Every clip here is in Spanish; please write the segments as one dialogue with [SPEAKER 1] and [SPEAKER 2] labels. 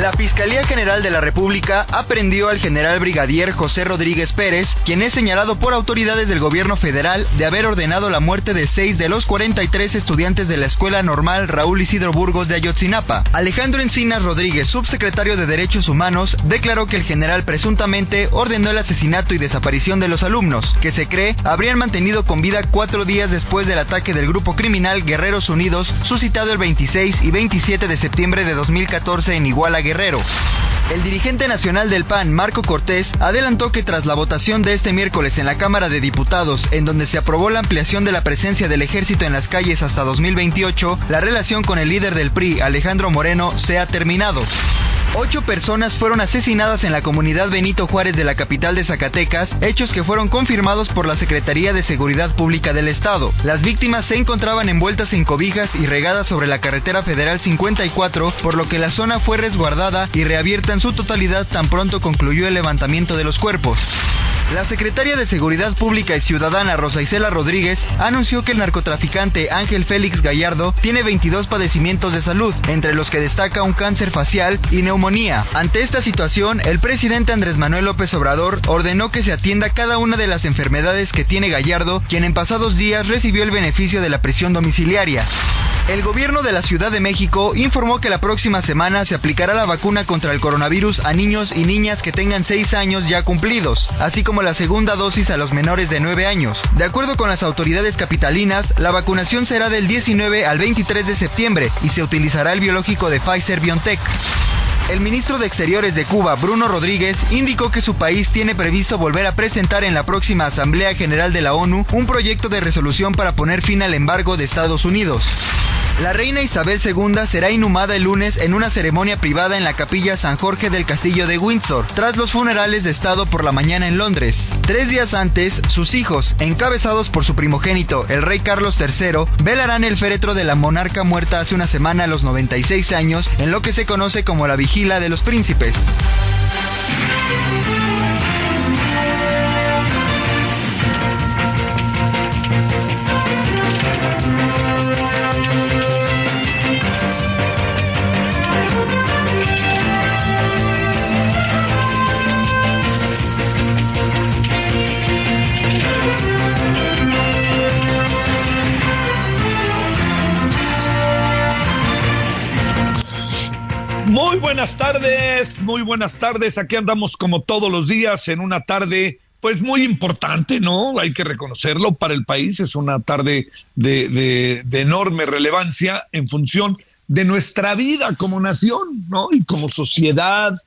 [SPEAKER 1] La Fiscalía General de la República aprendió al general brigadier José Rodríguez Pérez, quien es señalado por autoridades del gobierno federal de haber ordenado la muerte de seis de los 43 estudiantes de la Escuela Normal Raúl Isidro Burgos de Ayotzinapa. Alejandro Encinas Rodríguez, subsecretario de Derechos Humanos, declaró que el general presuntamente ordenó el asesinato y desaparición de los alumnos, que se cree habrían mantenido con vida cuatro días después del ataque del grupo criminal Guerreros Unidos, suscitado el 26 y 27 de septiembre de 2014 en Iguala, El dirigente nacional del PAN, Marco Cortés, adelantó que tras la votación de este miércoles en la Cámara de Diputados, en donde se aprobó la ampliación de la presencia del ejército en las calles hasta 2028, la relación con el líder del PRI, Alejandro Moreno, se ha terminado. Ocho personas fueron asesinadas en la comunidad Benito Juárez de la capital de Zacatecas, hechos que fueron confirmados por la Secretaría de Seguridad Pública del Estado. Las víctimas se encontraban envueltas en cobijas y regadas sobre la carretera federal 54, por lo que la zona fue resguardada y reabierta en su totalidad tan pronto concluyó el levantamiento de los cuerpos. La secretaria de Seguridad Pública y Ciudadana Rosa Isela Rodríguez anunció que el narcotraficante Ángel Félix Gallardo tiene 22 padecimientos de salud, entre los que destaca un cáncer facial y neumonía. Ante esta situación, el presidente Andrés Manuel López Obrador ordenó que se atienda cada una de las enfermedades que tiene Gallardo, quien en pasados días recibió el beneficio de la prisión domiciliaria. El gobierno de la Ciudad de México informó que la próxima semana se aplicará la vacuna contra el coronavirus a niños y niñas que tengan 6 años ya cumplidos, así como la segunda dosis a los menores de 9 años. De acuerdo con las autoridades capitalinas, la vacunación será del 19 al 23 de septiembre y se utilizará el biológico de Pfizer BioNTech. El ministro de Exteriores de Cuba, Bruno Rodríguez, indicó que su país tiene previsto volver a presentar en la próxima Asamblea General de la ONU un proyecto de resolución para poner fin al embargo de Estados Unidos. La reina Isabel II será inhumada el lunes en una ceremonia privada en la capilla San Jorge del Castillo de Windsor, tras los funerales de Estado por la mañana en Londres. Tres días antes, sus hijos, encabezados por su primogénito, el rey Carlos III, velarán el féretro de la monarca muerta hace una semana a los 96 años en lo que se conoce como la Vigila de los Príncipes.
[SPEAKER 2] Buenas tardes, muy buenas tardes. Aquí andamos como todos los días en una tarde, pues muy importante, ¿no? Hay que reconocerlo para el país. Es una tarde de, enorme relevancia en función de nuestra vida como nación, ¿no? Y como sociedad,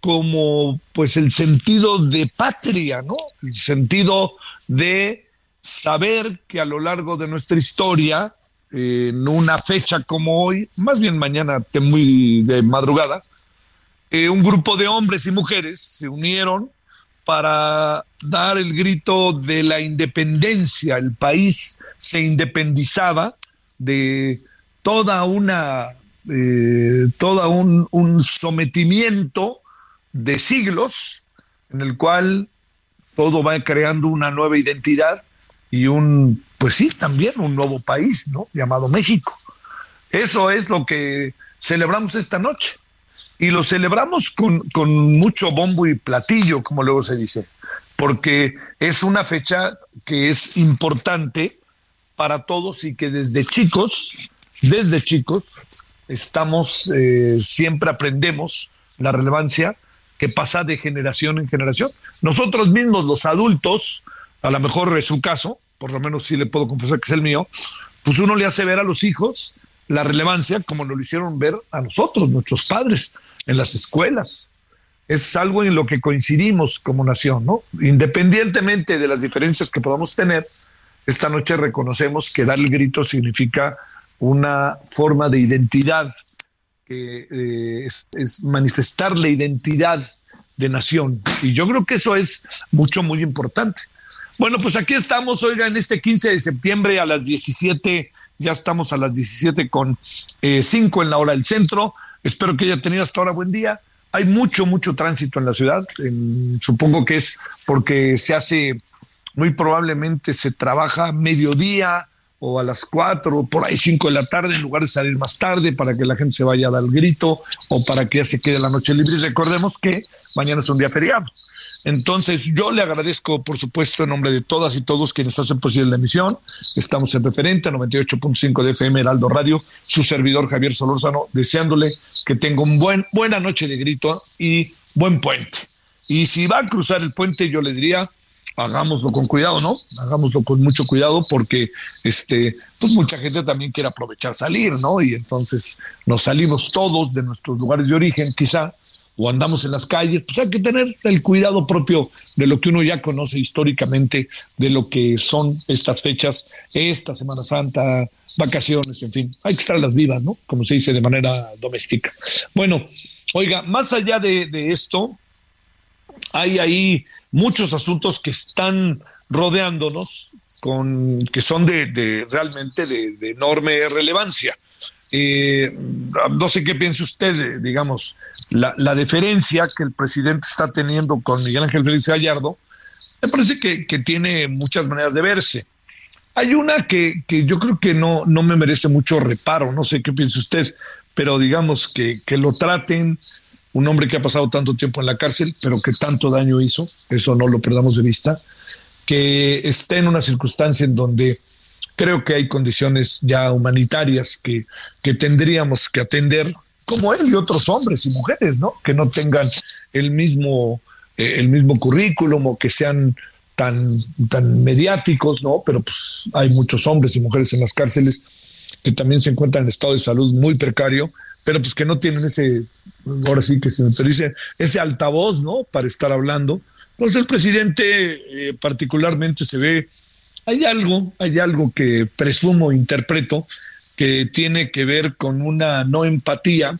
[SPEAKER 2] como pues el sentido de patria, ¿no? El sentido de saber que a lo largo de nuestra historia en una fecha como hoy, más bien mañana muy de madrugada, eh, un grupo de hombres y mujeres se unieron para dar el grito de la independencia. El país se independizaba de toda una, eh, toda un, un sometimiento de siglos en el cual todo va creando una nueva identidad y un, pues sí, también un nuevo país, ¿no? Llamado México. Eso es lo que celebramos esta noche. Y lo celebramos con, con mucho bombo y platillo, como luego se dice, porque es una fecha que es importante para todos y que desde chicos, desde chicos, estamos, eh, siempre aprendemos la relevancia que pasa de generación en generación. Nosotros mismos, los adultos, a lo mejor es su caso, por lo menos sí le puedo confesar que es el mío, pues uno le hace ver a los hijos la relevancia como nos lo hicieron ver a nosotros, nuestros padres, en las escuelas. Es algo en lo que coincidimos como nación, ¿no? Independientemente de las diferencias que podamos tener, esta noche reconocemos que dar el grito significa una forma de identidad, que eh, es, manifestar la identidad de nación. Y yo creo que eso es mucho, muy importante. Bueno, pues aquí estamos, oiga, en este 15 de septiembre a las 17, ya estamos a las 17 con 5 eh, en la hora del centro. Espero que haya tenido hasta ahora buen día. Hay mucho, mucho tránsito en la ciudad. supongo que es porque se hace, muy probablemente se trabaja mediodía, o a las 4 por ahí 5 de la tarde en lugar de salir más tarde para que la gente se vaya a dar el grito o para que ya se quede la noche libre. Y recordemos que mañana es un día feriado. Entonces, yo le agradezco, por supuesto, en nombre de todas y todos quienes hacen posible la emisión. Estamos en referente 98.5 de FM Heraldo Radio, su servidor Javier Solórzano, deseándole que tenga un buen, buena noche de grito y buen puente. Y si va a cruzar el puente, yo le diría, hagámoslo con cuidado, ¿no? Hagámoslo con mucho cuidado porque este, pues mucha gente también quiere aprovechar salir, ¿no? Y entonces nos salimos todos de nuestros lugares de origen, quizá, o andamos en las calles, pues hay que tener el cuidado propio de lo que uno ya conoce históricamente, de lo que son estas fechas, esta Semana Santa, vacaciones, en fin, hay que estar las vivas, ¿no? Como se dice de manera doméstica. Bueno, oiga, más allá de, de esto, hay ahí muchos asuntos que están rodeándonos con que son de, realmente de, enorme relevancia. Eh, no sé qué piense usted, digamos, la, la, deferencia que el presidente está teniendo con Miguel Ángel Félix Gallardo, me parece que, tiene muchas maneras de verse. Hay una que, que, yo creo que no, no me merece mucho reparo, no sé qué piense usted, pero digamos que, que lo traten un hombre que ha pasado tanto tiempo en la cárcel, pero que tanto daño hizo, eso no lo perdamos de vista, que esté en una circunstancia en donde creo que hay condiciones ya humanitarias que, que tendríamos que atender, como él y otros hombres y mujeres, ¿no? Que no tengan el mismo, eh, el mismo currículum o que sean tan, tan mediáticos, ¿no? Pero pues hay muchos hombres y mujeres en las cárceles que también se encuentran en estado de salud muy precario pero pues que no tienen ese, ahora sí que se me dice, ese altavoz, ¿no? Para estar hablando. Pues el presidente eh, particularmente se ve, hay algo, hay algo que presumo, interpreto, que tiene que ver con una no empatía,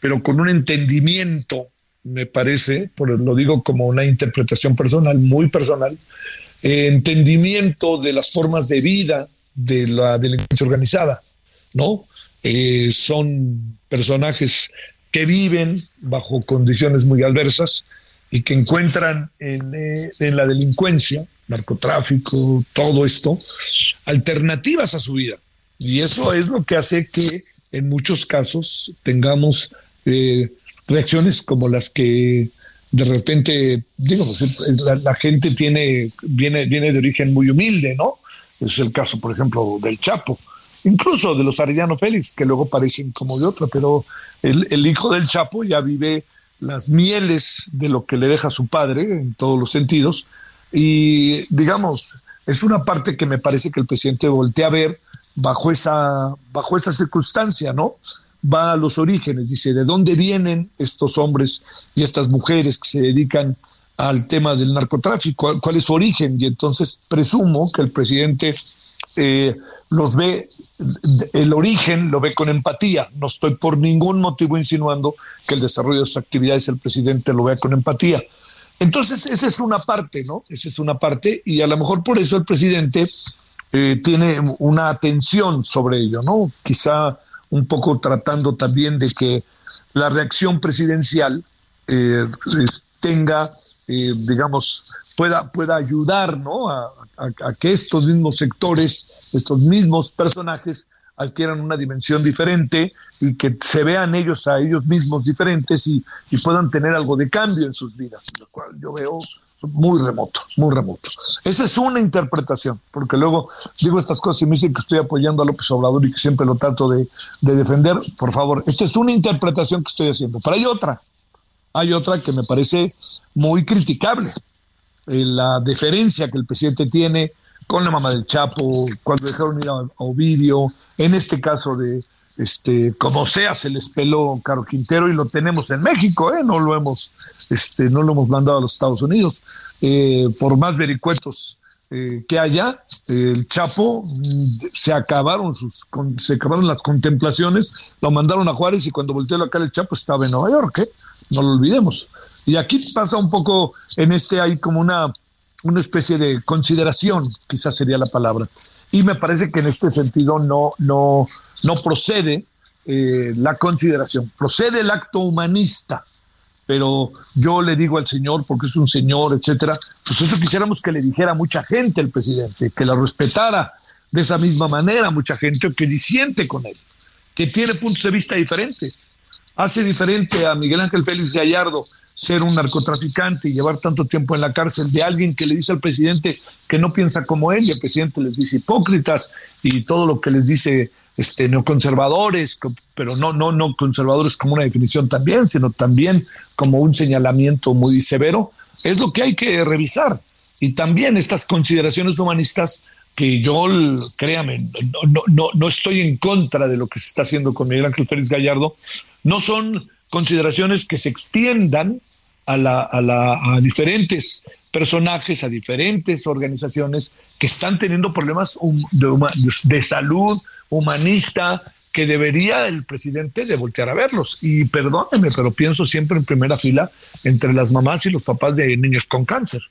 [SPEAKER 2] pero con un entendimiento, me parece, por, lo digo como una interpretación personal, muy personal, eh, entendimiento de las formas de vida de la delincuencia organizada, ¿no? Eh, son personajes que viven bajo condiciones muy adversas y que encuentran en, eh, en, la delincuencia, narcotráfico, todo esto, alternativas a su vida. Y eso es lo que hace que en muchos casos tengamos eh, reacciones como las que de repente, digo, pues, la, la, gente tiene, viene, viene de origen muy humilde, ¿no? Es el caso, por ejemplo, del Chapo incluso de los Arellano Félix, que luego parecen como de otra, pero el, hijo del Chapo ya vive las mieles de lo que le deja su padre en todos los sentidos. Y digamos, es una parte que me parece que el presidente voltea a ver bajo esa, bajo esa circunstancia, ¿no? Va a los orígenes, dice, ¿de dónde vienen estos hombres y estas mujeres que se dedican al tema del narcotráfico? ¿Cuál es su origen? Y entonces presumo que el presidente eh, los ve, el origen lo ve con empatía. No estoy por ningún motivo insinuando que el desarrollo de sus actividades el presidente lo vea con empatía. Entonces, esa es una parte, ¿no? Esa es una parte, y a lo mejor por eso el presidente eh, tiene una atención sobre ello, ¿no? Quizá un poco tratando también de que la reacción presidencial eh, tenga, digamos, pueda, pueda ayudar, ¿no? A, que estos mismos sectores, estos mismos personajes adquieran una dimensión diferente y que se vean ellos a ellos mismos diferentes y, y puedan tener algo de cambio en sus vidas, lo cual yo veo muy remoto, muy remoto. Esa es una interpretación, porque luego digo estas cosas y me dicen que estoy apoyando a López Obrador y que siempre lo trato de, de defender. Por favor, esta es una interpretación que estoy haciendo. Pero hay otra, hay otra que me parece muy criticable. Eh, la deferencia que el presidente tiene con la mamá del Chapo, cuando dejaron ir a, Ovidio, en este caso de, este, como sea, se les peló Caro Quintero y lo tenemos en México, ¿eh? no lo hemos, este, no lo hemos mandado a los Estados Unidos. Eh, por más vericuetos eh, que haya, el Chapo mm, se acabaron sus, se acabaron las contemplaciones, lo mandaron a Juárez y cuando volteó acá el Chapo estaba en Nueva York, no lo olvidemos. Y aquí pasa un poco, en este hay como una, una especie de consideración, quizás sería la palabra. Y me parece que en este sentido no, no, no procede eh, la consideración, procede el acto humanista. Pero yo le digo al señor, porque es un señor, etcétera, pues eso quisiéramos que le dijera a mucha gente el presidente, que la respetara de esa misma manera, mucha gente que disiente con él, que tiene puntos de vista diferentes. Hace diferente a Miguel Ángel Félix Gallardo ser un narcotraficante y llevar tanto tiempo en la cárcel de alguien que le dice al presidente que no piensa como él y el presidente les dice hipócritas y todo lo que les dice este, neoconservadores, pero no, no, no conservadores como una definición también, sino también como un señalamiento muy severo, es lo que hay que revisar. Y también estas consideraciones humanistas que yo, créame, no, no, no estoy en contra de lo que se está haciendo con Miguel Ángel Félix Gallardo, no son consideraciones que se extiendan a, la, a, la, a diferentes personajes, a diferentes organizaciones que están teniendo problemas de, salud, humanista que debería el presidente de voltear a verlos. Y perdóneme, pero pienso siempre en primera fila entre las mamás y los papás de niños con cáncer.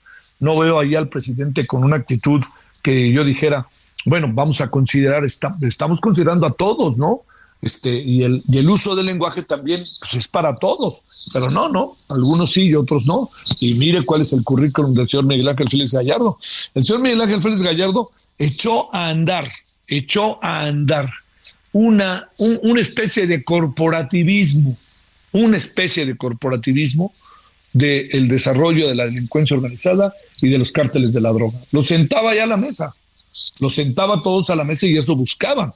[SPEAKER 2] No veo ahí al presidente con una actitud que yo dijera, bueno, vamos a considerar, estamos considerando a todos, ¿no? Este, y, el, y el uso del lenguaje también pues, es para todos, pero no, no, algunos sí y otros no. Y mire cuál es el currículum del señor Miguel Ángel Félix Gallardo. El señor Miguel Ángel Félix Gallardo echó a andar echó a andar una, una especie de corporativismo, una especie de corporativismo del desarrollo de la delincuencia organizada y de los cárteles de la droga. Lo sentaba ya a la mesa, lo sentaba todos a la mesa y eso buscaba.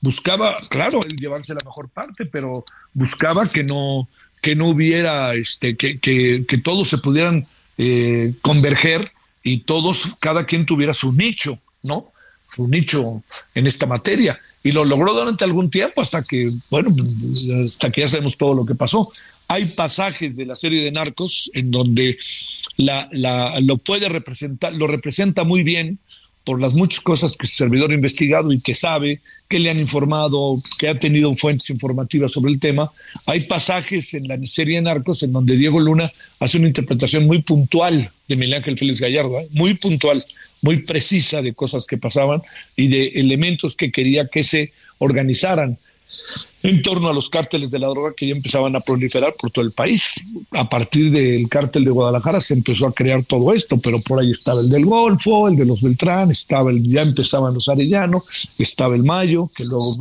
[SPEAKER 2] Buscaba, claro, el llevarse la mejor parte, pero buscaba que no, que no hubiera, este, que, que, que todos se pudieran eh, converger y todos, cada quien tuviera su nicho, ¿no? su nicho en esta materia y lo logró durante algún tiempo hasta que, bueno, hasta que ya sabemos todo lo que pasó. Hay pasajes de la serie de Narcos en donde la, la, lo puede representar, lo representa muy bien por las muchas cosas que su servidor ha investigado y que sabe, que le han informado, que ha tenido fuentes informativas sobre el tema. Hay pasajes en la serie Narcos en donde Diego Luna hace una interpretación muy puntual de Miguel Ángel Félix Gallardo, ¿eh? muy puntual, muy precisa de cosas que pasaban y de elementos que quería que se organizaran en torno a los cárteles de la droga que ya empezaban a proliferar por todo el país. A partir del cártel de Guadalajara se empezó a crear todo esto, pero por ahí estaba el del Golfo, el de los Beltrán, estaba el, ya empezaban los Arellano, estaba el Mayo, que luego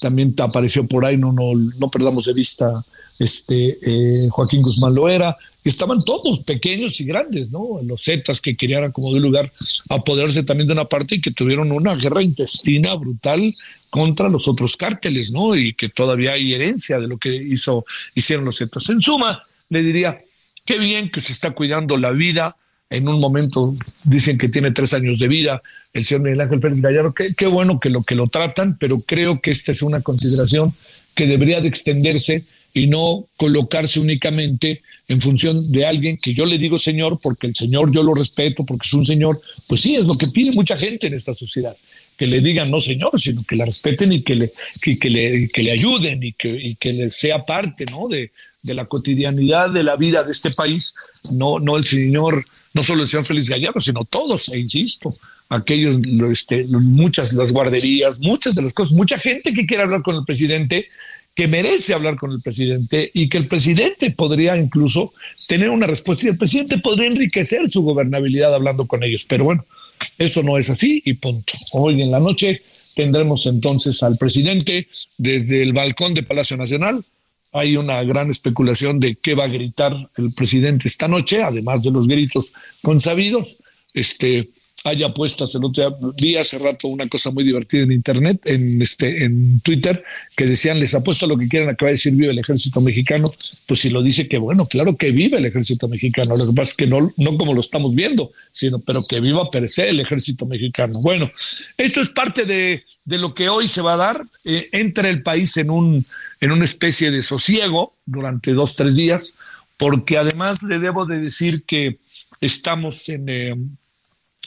[SPEAKER 2] también apareció por ahí, no, no, no perdamos de vista este eh, Joaquín Guzmán Loera, estaban todos pequeños y grandes, ¿no? Los Zetas que querían como de lugar apoderarse también de una parte y que tuvieron una guerra intestina brutal contra los otros cárteles, ¿no? Y que todavía hay herencia de lo que hizo, hicieron los Zetas. En suma, le diría, qué bien que se está cuidando la vida. En un momento dicen que tiene tres años de vida el señor Miguel Ángel Pérez Gallardo. Qué, qué bueno que lo que lo tratan, pero creo que esta es una consideración que debería de extenderse y no colocarse únicamente en función de alguien que yo le digo señor, porque el señor yo lo respeto, porque es un señor, pues sí, es lo que pide mucha gente en esta sociedad, que le digan no señor, sino que la respeten y que le, que, le, que le ayuden y que, y que le sea parte ¿no? de, de la cotidianidad de la vida de este país, no, no el señor, no solo el señor Félix Gallardo, sino todos, e insisto, aquellos, este, muchas las guarderías, muchas de las cosas, mucha gente que quiere hablar con el presidente que merece hablar con el presidente y que el presidente podría incluso tener una respuesta y el presidente podría enriquecer su gobernabilidad hablando con ellos. Pero bueno, eso no es así y punto. Hoy en la noche tendremos entonces al presidente desde el balcón de Palacio Nacional. Hay una gran especulación de qué va a gritar el presidente esta noche, además de los gritos consabidos. Este, hay apuestas. El otro día, hace rato una cosa muy divertida en internet, en este, en Twitter, que decían les apuesto lo que quieran, acaba de decir vive el ejército mexicano. Pues si lo dice que bueno, claro que vive el ejército mexicano. Lo que pasa es que no, no como lo estamos viendo, sino pero que viva per se el ejército mexicano. Bueno, esto es parte de, de lo que hoy se va a dar. Eh, entra el país en un, en una especie de sosiego durante dos, tres días, porque además le debo de decir que estamos en eh,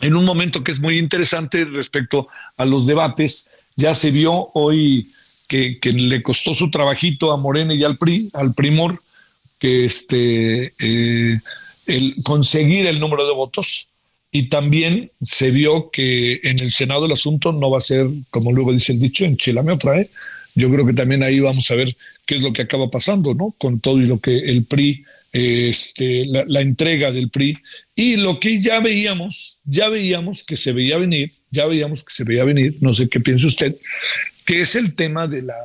[SPEAKER 2] en un momento que es muy interesante respecto a los debates. Ya se vio hoy que, le costó su trabajito a Morena y al PRI, al Primor, que este, eh, el conseguir el número de votos. Y también se vio que en el Senado el asunto no va a ser, como luego dice el dicho, en Chilame otra. Yo creo que también ahí vamos a ver qué es lo que acaba pasando, ¿no? Con todo y lo que el PRI este, la, entrega del PRI y lo que ya veíamos, ya veíamos que se veía venir, ya veíamos que se veía venir, no sé qué piensa usted, que es el tema de la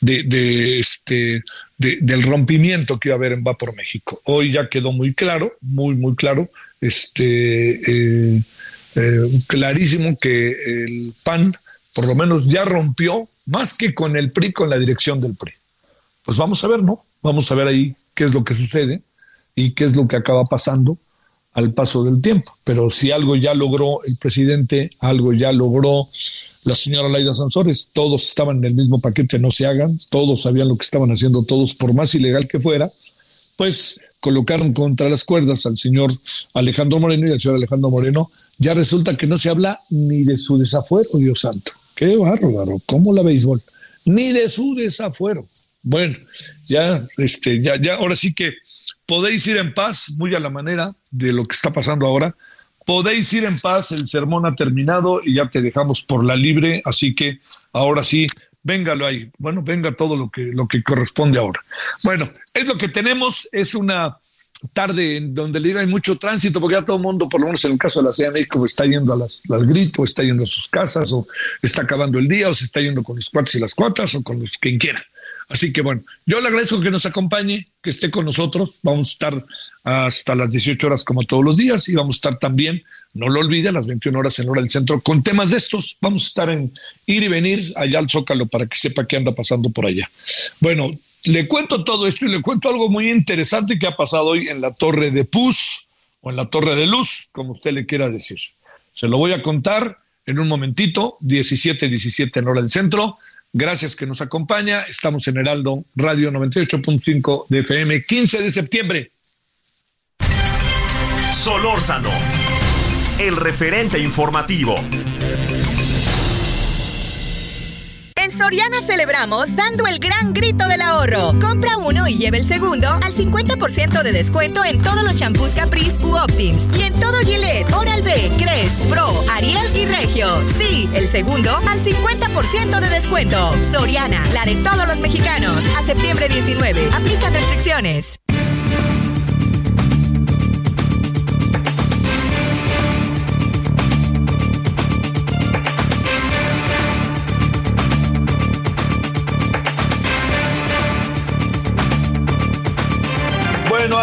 [SPEAKER 2] de, este del rompimiento que iba a haber en Va por México. Hoy ya quedó muy claro, muy muy claro, este eh, eh, clarísimo que el PAN por lo menos ya rompió más que con el PRI, con la dirección del PRI. Pues vamos a ver, ¿no? Vamos a ver ahí qué es lo que sucede y qué es lo que acaba pasando al paso del tiempo. Pero si algo ya logró el presidente, algo ya logró la señora Laida Sansores, todos estaban en el mismo paquete, no se hagan, todos sabían lo que estaban haciendo, todos, por más ilegal que fuera, pues colocaron contra las cuerdas al señor Alejandro Moreno y al señor Alejandro Moreno, ya resulta que no se habla ni de su desafuero, Dios santo. Qué bárbaro, ¿cómo la béisbol? Ni de su desafuero. Bueno, ya, este, ya, ya, ahora sí que podéis ir en paz, muy a la manera de lo que está pasando ahora. Podéis ir en paz, el sermón ha terminado y ya te dejamos por la libre, así que ahora sí, véngalo ahí. Bueno, venga todo lo que, lo que corresponde ahora. Bueno, es lo que tenemos, es una tarde en donde le hay mucho tránsito, porque ya todo el mundo, por lo menos en el caso de la Ciudad de México, está yendo a las, las gritos, está yendo a sus casas, o está acabando el día, o se está yendo con los cuates y las cuatas, o con los quien quiera. Así que bueno, yo le agradezco que nos acompañe, que esté con nosotros. Vamos a estar hasta las 18 horas como todos los días y vamos a estar también, no lo olvide, a las 21 horas en hora del centro con temas de estos. Vamos a estar en ir y venir allá al Zócalo para que sepa qué anda pasando por allá. Bueno, le cuento todo esto y le cuento algo muy interesante que ha pasado hoy en la Torre de Pus o en la Torre de Luz, como usted le quiera decir. Se lo voy a contar en un momentito, 17, 17 en hora del centro. Gracias que nos acompaña. Estamos en Heraldo Radio 98.5 de FM, 15 de septiembre.
[SPEAKER 3] Solórzano, el referente informativo.
[SPEAKER 4] Soriana celebramos dando el gran grito del ahorro. Compra uno y lleve el segundo al 50% de descuento en todos los shampoos Caprice u Optims y en todo Gillette, Oral-B, Crest, Pro, Ariel y Regio. Sí, el segundo al 50% de descuento. Soriana, la de todos los mexicanos. A septiembre 19. Aplica restricciones.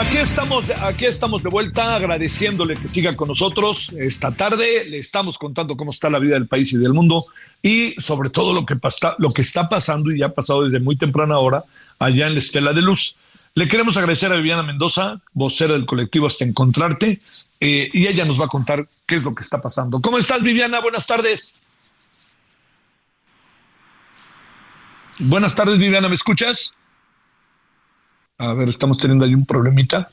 [SPEAKER 2] Aquí estamos, aquí estamos de vuelta agradeciéndole que siga con nosotros esta tarde. Le estamos contando cómo está la vida del país y del mundo y sobre todo lo que, está pasando y ya ha pasado desde muy temprana hora allá en la Estela de Luz. Le queremos agradecer a Viviana Mendoza, vocera del colectivo Hasta Encontrarte, eh, y ella nos va a contar qué es lo que está pasando. ¿Cómo estás, Viviana? Buenas tardes. Buenas tardes, Viviana, ¿me escuchas? A ver, estamos teniendo ahí un problemita.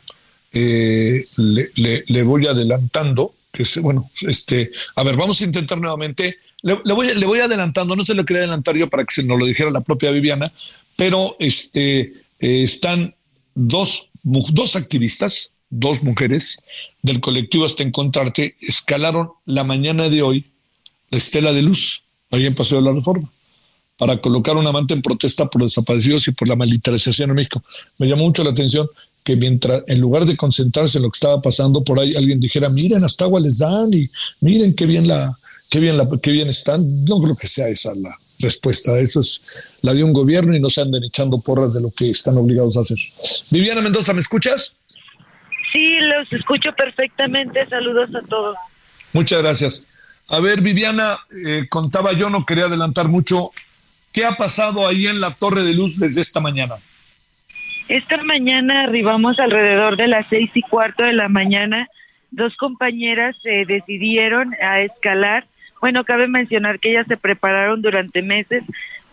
[SPEAKER 2] Eh, le, voy adelantando, que es, bueno, este, a ver, vamos a intentar nuevamente. Le, voy, le voy adelantando, no se lo quería adelantar yo para que se nos lo dijera la propia Viviana, pero este, eh, están dos, dos activistas, dos mujeres del colectivo Hasta Encontrarte, escalaron la mañana de hoy la estela de luz, ahí en Paseo de la Reforma para colocar una manta en protesta por los desaparecidos y por la militarización en México. Me llamó mucho la atención que mientras, en lugar de concentrarse en lo que estaba pasando por ahí, alguien dijera, miren, hasta agua les dan y miren qué bien la, qué bien, la, qué bien están. No creo que sea esa la respuesta. Eso es la de un gobierno y no se anden echando porras de lo que están obligados a hacer. Viviana Mendoza, ¿me escuchas?
[SPEAKER 5] Sí, los escucho perfectamente. Saludos a todos.
[SPEAKER 2] Muchas gracias. A ver, Viviana, eh, contaba yo, no quería adelantar mucho. ¿Qué ha pasado ahí en la Torre de Luz desde esta mañana?
[SPEAKER 5] Esta mañana arribamos alrededor de las seis y cuarto de la mañana. Dos compañeras se decidieron a escalar. Bueno, cabe mencionar que ellas se prepararon durante meses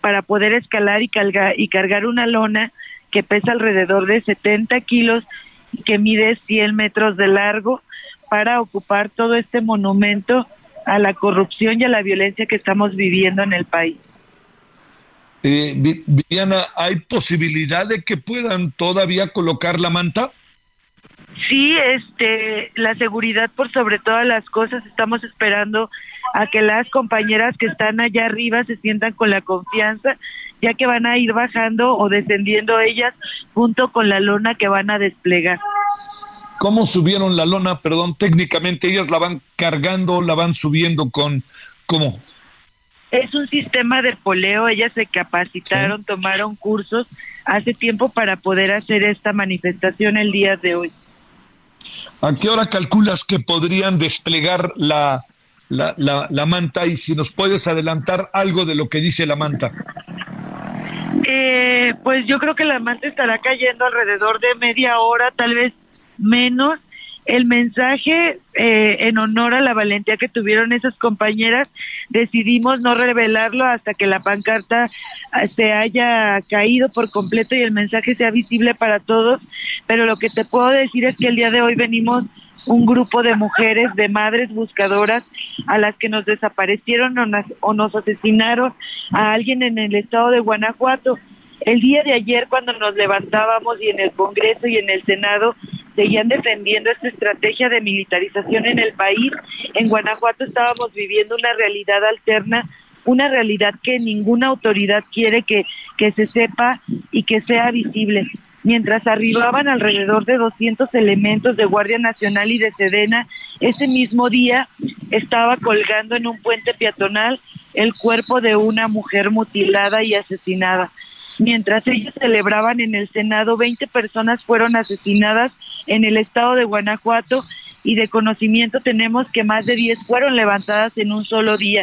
[SPEAKER 5] para poder escalar y, cargar, y cargar una lona que pesa alrededor de 70 kilos que mide 100 metros de largo para ocupar todo este monumento a la corrupción y a la violencia que estamos viviendo en el país.
[SPEAKER 2] Eh, Viviana, ¿hay posibilidad de que puedan todavía colocar la manta?
[SPEAKER 5] Sí, este, la seguridad por sobre todas las cosas. Estamos esperando a que las compañeras que están allá arriba se sientan con la confianza, ya que van a ir bajando o descendiendo ellas junto con la lona que van a desplegar.
[SPEAKER 2] ¿Cómo subieron la lona? Perdón, técnicamente ellas la van cargando, la van subiendo con, ¿cómo?
[SPEAKER 5] Es un sistema de poleo, ellas se capacitaron, tomaron cursos hace tiempo para poder hacer esta manifestación el día de hoy.
[SPEAKER 2] ¿A qué hora calculas que podrían desplegar la, la, la, manta y si nos puedes adelantar algo de lo que dice la manta?
[SPEAKER 5] Eh, pues yo creo que la manta estará cayendo alrededor de media hora, tal vez menos el mensaje eh, en honor a la valentía que tuvieron esas compañeras, decidimos no revelarlo hasta que la pancarta ah, se haya caído por completo y el mensaje sea visible para todos, pero lo que te puedo decir es que el día de hoy venimos un grupo de mujeres, de madres buscadoras a las que nos desaparecieron o, o nos asesinaron a alguien en el estado de Guanajuato. El día de ayer cuando nos levantábamos y en el Congreso y en el Senado seguían defendiendo esta estrategia de militarización en el país. En Guanajuato estábamos viviendo una realidad alterna, una realidad que ninguna autoridad quiere que, que se sepa y que sea visible. Mientras arribaban alrededor de 200 elementos de Guardia Nacional y de Sedena, ese mismo día estaba colgando en un puente peatonal el cuerpo de una mujer mutilada y asesinada. Mientras ellos celebraban en el Senado, 20 personas fueron asesinadas en el estado de Guanajuato y de conocimiento tenemos que más de 10 fueron levantadas en un solo día.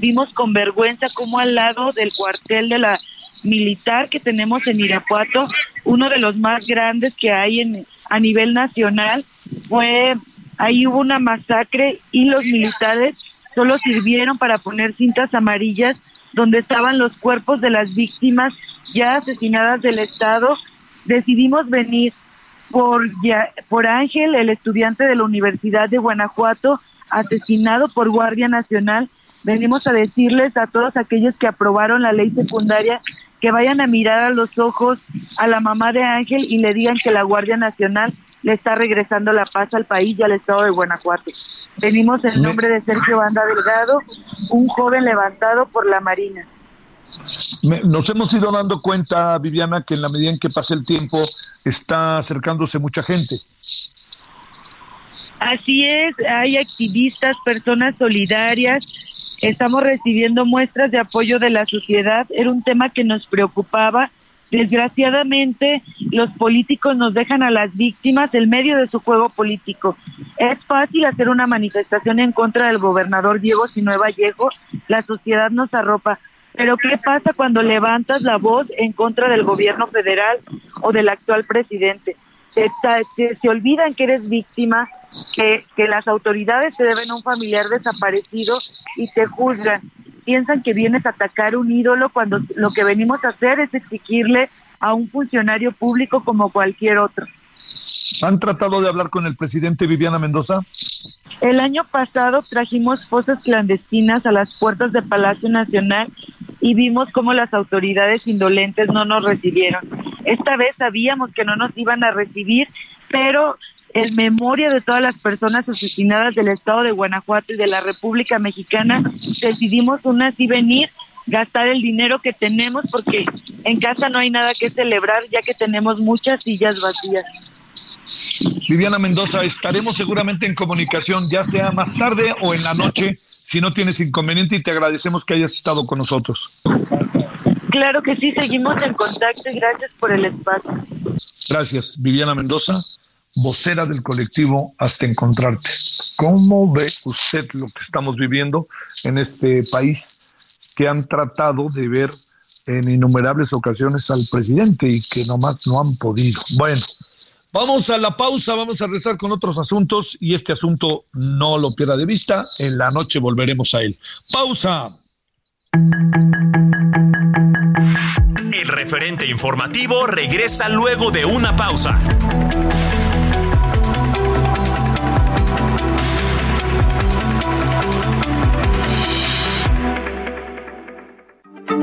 [SPEAKER 5] Vimos con vergüenza cómo al lado del cuartel de la militar que tenemos en Irapuato, uno de los más grandes que hay en, a nivel nacional, fue ahí hubo una masacre y los militares solo sirvieron para poner cintas amarillas donde estaban los cuerpos de las víctimas ya asesinadas del Estado. Decidimos venir por, por Ángel, el estudiante de la Universidad de Guanajuato, asesinado por Guardia Nacional. Venimos a decirles a todos aquellos que aprobaron la ley secundaria que vayan a mirar a los ojos a la mamá de Ángel y le digan que la Guardia Nacional le está regresando la paz al país y al estado de Guanajuato. Venimos en nombre de Sergio Banda Delgado, un joven levantado por la Marina
[SPEAKER 2] nos hemos ido dando cuenta, Viviana, que en la medida en que pasa el tiempo está acercándose mucha gente.
[SPEAKER 5] Así es, hay activistas, personas solidarias, estamos recibiendo muestras de apoyo de la sociedad, era un tema que nos preocupaba. Desgraciadamente, los políticos nos dejan a las víctimas en medio de su juego político. Es fácil hacer una manifestación en contra del gobernador Diego Sinue Vallejo, la sociedad nos arropa, pero ¿qué pasa cuando levantas la voz en contra del gobierno federal o del actual presidente? Se, olvidan que eres víctima, que, que las autoridades te deben a un familiar desaparecido y te juzgan. Piensan que vienes a atacar un ídolo cuando lo que venimos a hacer es exigirle a un funcionario público como cualquier otro.
[SPEAKER 2] ¿Han tratado de hablar con el presidente Viviana Mendoza?
[SPEAKER 5] El año pasado trajimos fosas clandestinas a las puertas del Palacio Nacional y vimos cómo las autoridades indolentes no nos recibieron. Esta vez sabíamos que no nos iban a recibir, pero en memoria de todas las personas asesinadas del estado de Guanajuato y de la República Mexicana, decidimos aún así venir, gastar el dinero que tenemos, porque en casa no hay nada que celebrar, ya que tenemos muchas sillas vacías.
[SPEAKER 2] Viviana Mendoza, estaremos seguramente en comunicación, ya sea más tarde o en la noche, si no tienes inconveniente y te agradecemos que hayas estado con nosotros.
[SPEAKER 5] Claro que sí, seguimos en contacto y gracias por el espacio.
[SPEAKER 2] Gracias, Viviana Mendoza, vocera del colectivo Hasta Encontrarte. ¿Cómo ve usted lo que estamos viviendo en este país que han tratado de ver en innumerables ocasiones al presidente y que nomás no han podido? Bueno, vamos a la pausa, vamos a rezar con otros asuntos y este asunto no lo pierda de vista. En la noche volveremos a él. Pausa.
[SPEAKER 3] El referente informativo regresa luego de una pausa.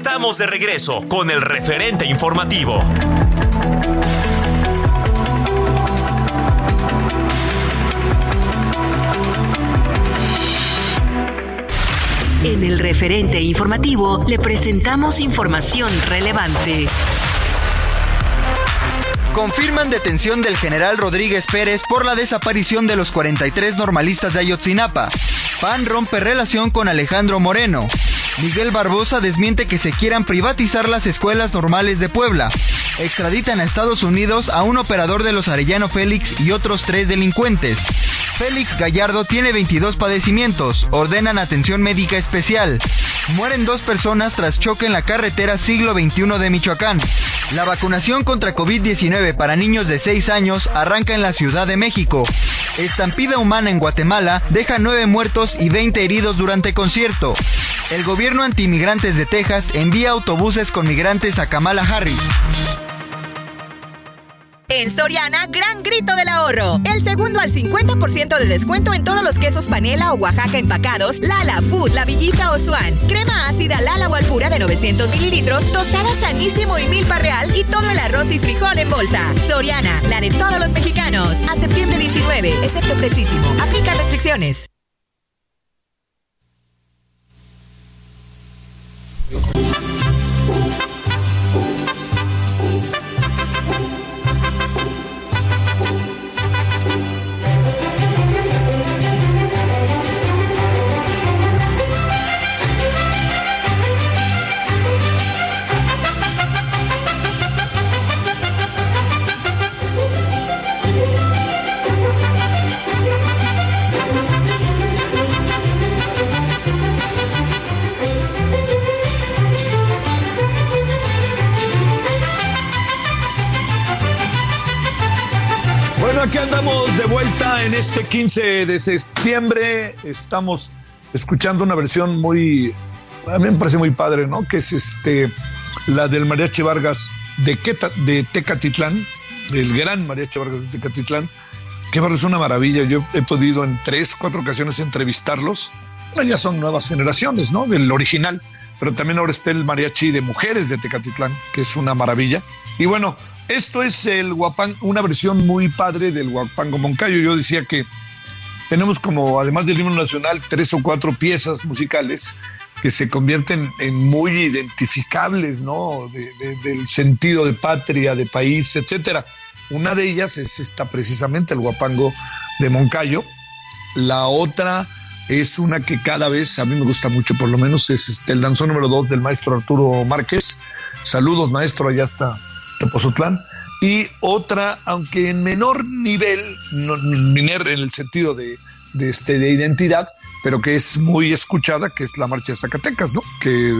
[SPEAKER 3] Estamos de regreso con el referente informativo.
[SPEAKER 6] En el referente informativo le presentamos información relevante.
[SPEAKER 1] Confirman detención del general Rodríguez Pérez por la desaparición de los 43 normalistas de Ayotzinapa. PAN rompe relación con Alejandro Moreno. Miguel Barbosa desmiente que se quieran privatizar las escuelas normales de Puebla. Extraditan a Estados Unidos a un operador de los Arellano Félix y otros tres delincuentes. Félix Gallardo tiene 22 padecimientos. Ordenan atención médica especial. Mueren dos personas tras choque en la carretera siglo XXI de Michoacán. La vacunación contra COVID-19 para niños de 6 años arranca en la Ciudad de México. Estampida humana en Guatemala deja 9 muertos y 20 heridos durante concierto. El gobierno antimigrantes de Texas envía autobuses con migrantes a Kamala Harris.
[SPEAKER 4] En Soriana, gran grito del ahorro. El segundo al 50% de descuento en todos los quesos panela o Oaxaca empacados, Lala, Food, La Villita o Swan. Crema ácida Lala o Alpura de 900 mililitros, tostada sanísimo y milpa real y todo el arroz y frijol en bolsa. Soriana, la de todos los mexicanos. A septiembre 19, excepto precisísimo. Aplica restricciones.
[SPEAKER 2] 15 de septiembre. Estamos escuchando una versión muy, a mí me parece muy padre, ¿no? Que es este, la del Mariachi Vargas de, Queta- de Tecatitlán, el gran Mariachi Vargas de Tecatitlán, que es una maravilla. Yo he podido en tres, cuatro ocasiones entrevistarlos. Ya son nuevas generaciones, ¿no? Del original. Pero también ahora está el mariachi de mujeres de Tecatitlán, que es una maravilla. Y bueno, esto es el guapán, una versión muy padre del guapango Moncayo. Yo decía que tenemos como, además del himno nacional, tres o cuatro piezas musicales que se convierten en muy identificables, ¿no? De- de- del sentido de patria, de país, etcétera. Una de ellas es esta precisamente, el guapango de Moncayo. La otra es una que cada vez a mí me gusta mucho, por lo menos es este, el danzón número dos del maestro Arturo Márquez, Saludos, maestro, allá está Tepozotlán. Y otra, aunque en menor nivel, no, en el sentido de, de, este, de identidad, pero que es muy escuchada, que es la marcha de Zacatecas, ¿no? Que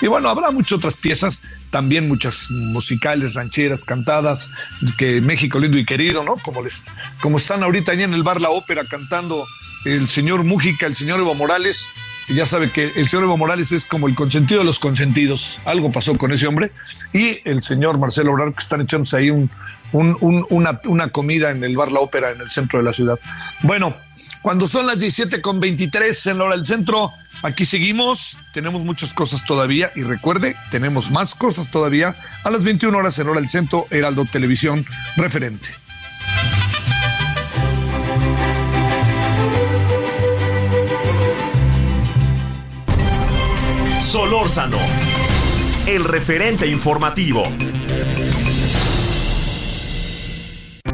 [SPEAKER 2] y bueno, habrá muchas otras piezas, también muchas musicales, rancheras, cantadas, que México lindo y querido, ¿no? Como les, como están ahorita allá en el bar La Ópera cantando el señor Mújica, el señor Evo Morales, ya sabe que el señor Evo Morales es como el consentido de los consentidos. Algo pasó con ese hombre. Y el señor Marcelo Obrador, que están echándose ahí un, una, una comida en el bar La Ópera en el centro de la ciudad. Bueno, cuando son las 17 con 23 en la hora del centro, aquí seguimos. Tenemos muchas cosas todavía y recuerde, tenemos más cosas todavía a las 21 horas en hora del centro, Heraldo Televisión referente.
[SPEAKER 3] Solórzano, el referente informativo.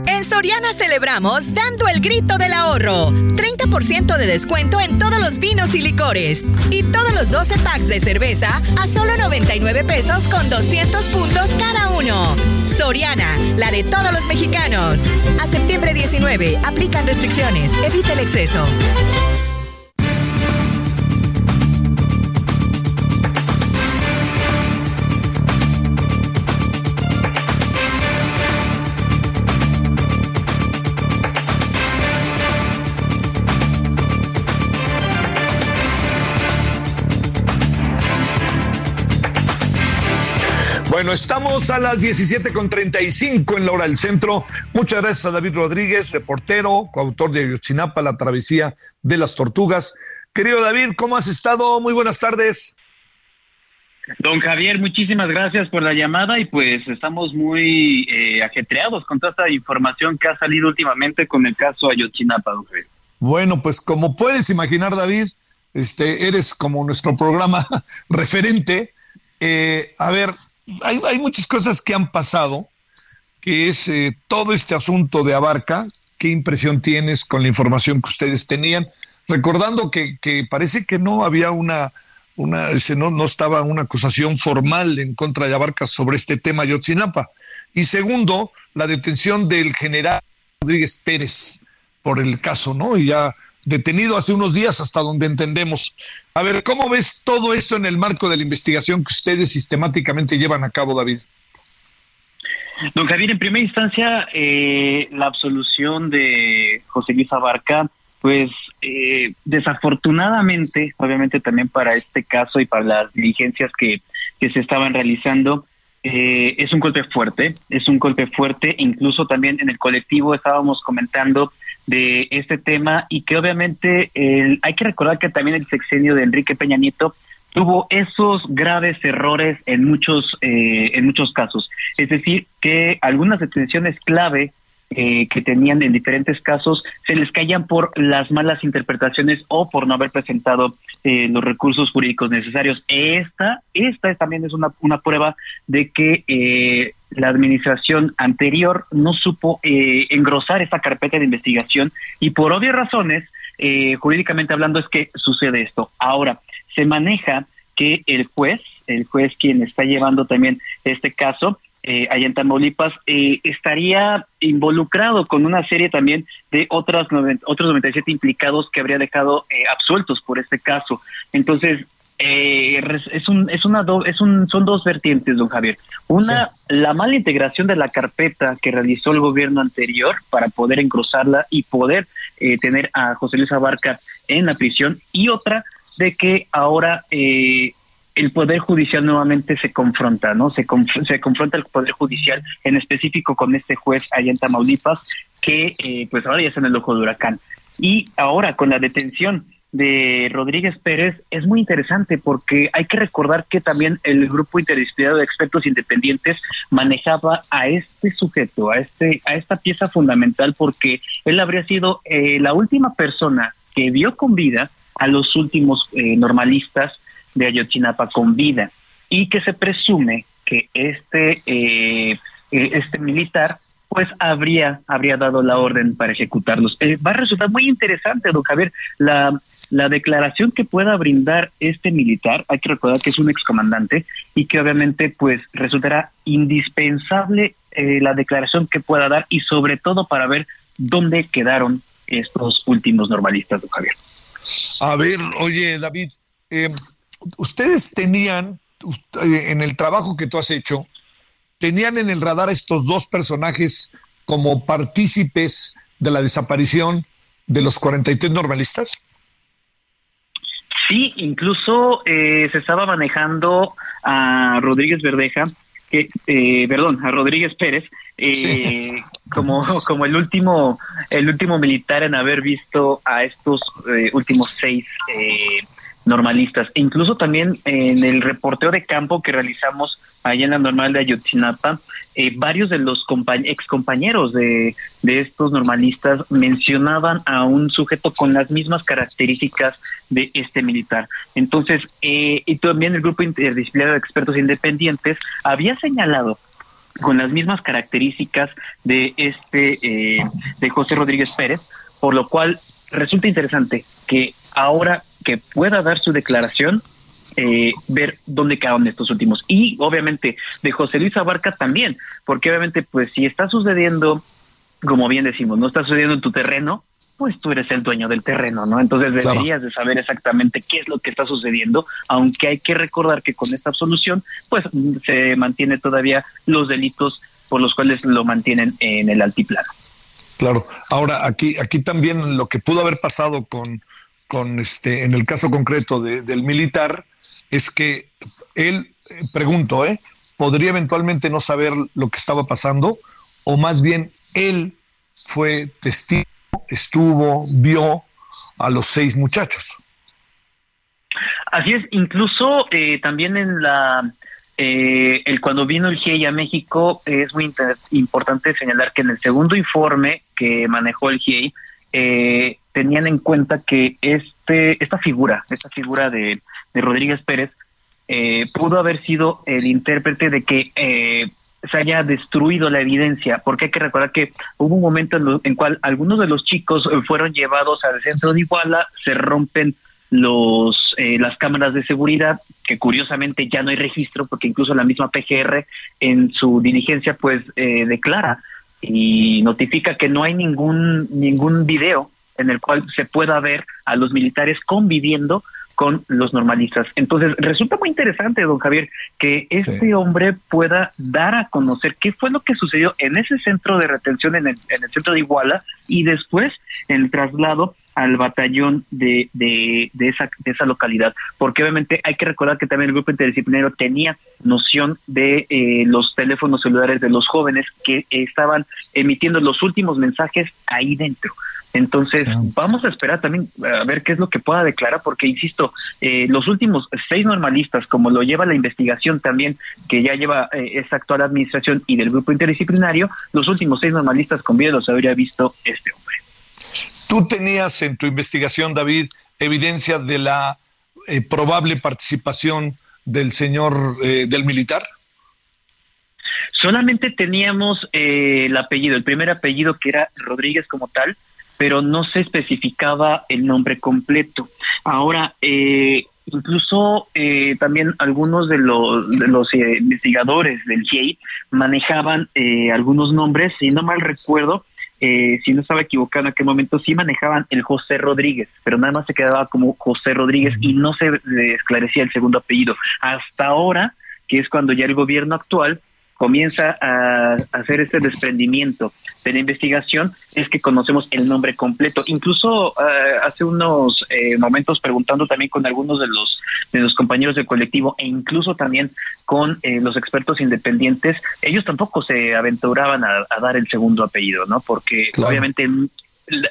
[SPEAKER 4] En Soriana celebramos dando el grito del ahorro. 30% de descuento en todos los vinos y licores. Y todos los 12 packs de cerveza a solo 99 pesos con 200 puntos cada uno. Soriana, la de todos los mexicanos. A septiembre 19, aplican restricciones. Evita el exceso.
[SPEAKER 2] Bueno, estamos a las 17.35 en la hora del centro. Muchas gracias a David Rodríguez, reportero, coautor de Ayotzinapa, La Travesía de las Tortugas. Querido David, ¿cómo has estado? Muy buenas tardes.
[SPEAKER 7] Don Javier, muchísimas gracias por la llamada y pues estamos muy eh, ajetreados con toda esta información que ha salido últimamente con el caso Ayotzinapa, don Javier.
[SPEAKER 2] Bueno, pues como puedes imaginar, David, este, eres como nuestro programa referente. Eh, a ver, hay, muchas cosas que han pasado, que es eh, todo este asunto de Abarca. ¿Qué impresión tienes con la información que ustedes tenían? Recordando que, parece que no había una, no estaba una acusación formal en contra de Abarca sobre este tema Yotzinapa. Y segundo, la detención del general Rodríguez Pérez por el caso, ¿no? Y ya detenido hace unos días hasta donde entendemos. A ver, ¿cómo ves todo esto en el marco de la investigación que ustedes sistemáticamente llevan a cabo, David?
[SPEAKER 7] Don Javier, en primera instancia, eh, la absolución de José Luis Abarca, pues eh, desafortunadamente, obviamente también para este caso y para las diligencias que, que se estaban realizando, eh, es un golpe fuerte, es un golpe fuerte, incluso también en el colectivo estábamos comentando de este tema y que obviamente hay que recordar que también el sexenio de Enrique Peña Nieto tuvo esos graves errores en muchos eh, en muchos casos, es decir que algunas detenciones clave eh, que tenían en diferentes casos se les caían por las malas interpretaciones o por no haber presentado eh, los recursos jurídicos necesarios. Esta, esta también es una, una prueba de que eh, la administración anterior no supo engrosar esta carpeta de investigación y por obvias razones, jurídicamente hablando, es que sucede esto. Ahora, se maneja que el juez, el juez quien está llevando también este caso, eh, allá en Tamaulipas, eh, estaría involucrado con una serie también de otras otros 97 implicados que habría dejado eh, absueltos por este caso. Entonces, eh, es un es una es un son dos vertientes, don Javier. Una la mala integración de la carpeta que realizó el gobierno anterior para poder engrosarla y poder tener a José Luis Abarca en la prisión y otra de que ahora eh, el Poder Judicial nuevamente se confronta, ¿no? Se, se confronta el Poder Judicial, en específico con este juez allá en Tamaulipas, que eh, pues ahora ya está en el ojo de huracán. Y ahora con la detención de Rodríguez Pérez es muy interesante porque hay que recordar que también el grupo interdisciplinario de expertos independientes manejaba a este sujeto, a este a esta pieza fundamental porque él habría sido eh, la última persona que vio con vida a los últimos eh, normalistas de Ayotzinapa con vida y que se presume que este eh, eh, este militar pues habría habría dado la orden para ejecutarlos. Eh, va a resultar muy interesante, don Javier, la la declaración que pueda brindar este militar, hay que recordar que es un excomandante y que obviamente pues resultará indispensable eh, la declaración que pueda dar y sobre todo para ver dónde quedaron estos últimos normalistas, don Javier.
[SPEAKER 2] A ver, oye David, eh, ustedes tenían eh, en el trabajo que tú has hecho, tenían en el radar estos dos personajes como partícipes de la desaparición de los 43 normalistas?
[SPEAKER 7] Sí, incluso eh, se estaba manejando a Rodríguez Verdeja, que, eh, perdón, a Rodríguez Pérez, eh, como, como el último, el último militar en haber visto a estos eh, últimos seis eh, normalistas. E incluso también en el reporteo de campo que realizamos allá en la normal de Ayotzinapa, eh, varios de los ex compañeros de, de estos normalistas mencionaban a un sujeto con las mismas características de este militar. Entonces, eh, y también el grupo interdisciplinario de expertos independientes había señalado con las mismas características de este eh, de José Rodríguez Pérez, por lo cual resulta interesante que ahora que pueda dar su declaración, eh, ver dónde quedaron estos últimos. Y obviamente de José Luis Abarca también, porque obviamente pues si está sucediendo, como bien decimos, no está sucediendo en tu terreno, pues tú eres el dueño del terreno, ¿no? Entonces deberías de saber exactamente qué es lo que está sucediendo, aunque hay que recordar que con esta absolución, pues se mantiene todavía los delitos por los cuales lo mantienen en el altiplano.
[SPEAKER 2] Claro. Ahora aquí aquí también lo que pudo haber pasado con con este en el caso concreto de, del militar es que él, eh, pregunto, ¿eh? ¿podría eventualmente no saber lo que estaba pasando? O más bien, él fue testigo, estuvo, vio a los seis muchachos.
[SPEAKER 7] Así es, incluso eh, también en la eh, el cuando vino el GIEI a México es muy importante señalar que en el segundo informe que manejó el GIEI eh, tenían en cuenta que este esta figura, esta figura de de Rodríguez Pérez, eh, pudo haber sido el intérprete de que eh, se haya destruido la evidencia, porque hay que recordar que hubo un momento en, el cual algunos de los chicos eh, fueron llevados al centro de Iguala, se rompen los las cámaras de seguridad que curiosamente ya no hay registro porque incluso la misma PGR en su diligencia pues declara y notifica que no hay ningún ningún video en el cual se pueda ver a los militares conviviendo con los normalistas. Entonces, resulta muy interesante, don Javier, que este hombre pueda dar a conocer qué fue lo que sucedió en ese centro de retención, en el, en el centro de Iguala, y después en el traslado al batallón de, de, de, esa, de esa localidad, porque obviamente hay que recordar que también el grupo interdisciplinario tenía noción de eh, los teléfonos celulares de los jóvenes que estaban emitiendo los últimos mensajes ahí dentro. Entonces, vamos a esperar también a ver qué es lo que pueda declarar, porque, insisto, eh, los últimos seis normalistas, como lo lleva la investigación también, que ya lleva eh, esta actual administración y del grupo interdisciplinario, los últimos seis normalistas con vida los habría visto este hombre.
[SPEAKER 2] ¿Tú tenías en tu investigación, David, evidencia de la eh, probable participación del señor, del militar?
[SPEAKER 7] Solamente teníamos el apellido, el primer apellido que era Rodríguez como tal, pero no se especificaba el nombre completo. Ahora, eh, incluso eh, también algunos de los, de los eh, investigadores del GIEI manejaban eh, algunos nombres, si no mal recuerdo, eh, si no estaba equivocado en aquel momento, sí manejaban el José Rodríguez, pero nada más se quedaba como José Rodríguez y no se esclarecía el segundo apellido. Hasta ahora, que es cuando ya el gobierno actual comienza a hacer este desprendimiento de la investigación es que conocemos el nombre completo. Incluso uh, hace unos eh, momentos preguntando también con algunos de los de los compañeros del colectivo e incluso también con eh, los expertos independientes, ellos tampoco se aventuraban a, a dar el segundo apellido, ¿no? Porque claro. obviamente